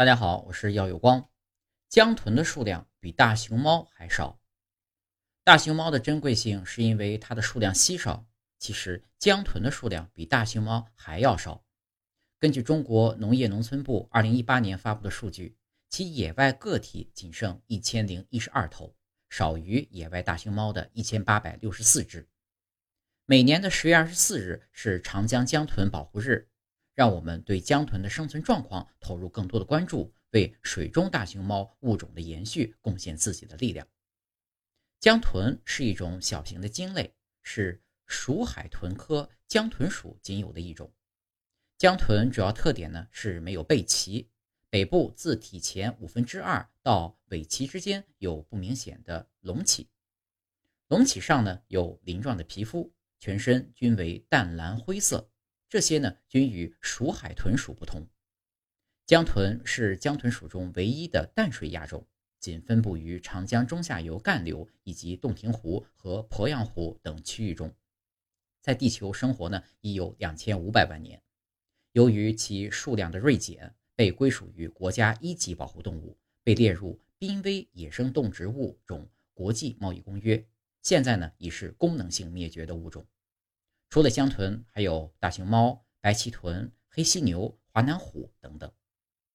大家好，我是耀有光。江豚的数量比大熊猫还少。大熊猫的珍贵性是因为它的数量稀少，其实江豚的数量比大熊猫还要少。根据中国农业农村部二零一八年发布的数据，其野外个体仅剩一千零一十二头，少于野外大熊猫的一千八百六十四只。每年的十月二十四日是长江江豚保护日。让我们对江豚的生存状况投入更多的关注，为水中大熊猫物种的延续贡献自己的力量。江豚是一种小型的鲸类，是鼠海豚科江豚属仅有的一种。江豚主要特点呢是没有背鳍，北部自体前五分之二到尾鳍之间有不明显的隆起，隆起上呢有鳞状的皮肤，全身均为淡蓝灰色。这些呢均与鼠海豚属不同。江豚是江豚属中唯一的淡水亚种，仅分布于长江中下游干流以及洞庭湖和鄱阳湖等区域中，在地球生活呢已有两千五百万年。由于其数量的锐减，被归属于国家一级保护动物，被列入濒危野生动植物种国际贸易公约。现在呢已是功能性灭绝的物种。除了江豚，还有大熊猫、白鳍豚、黑犀牛、华南虎等等。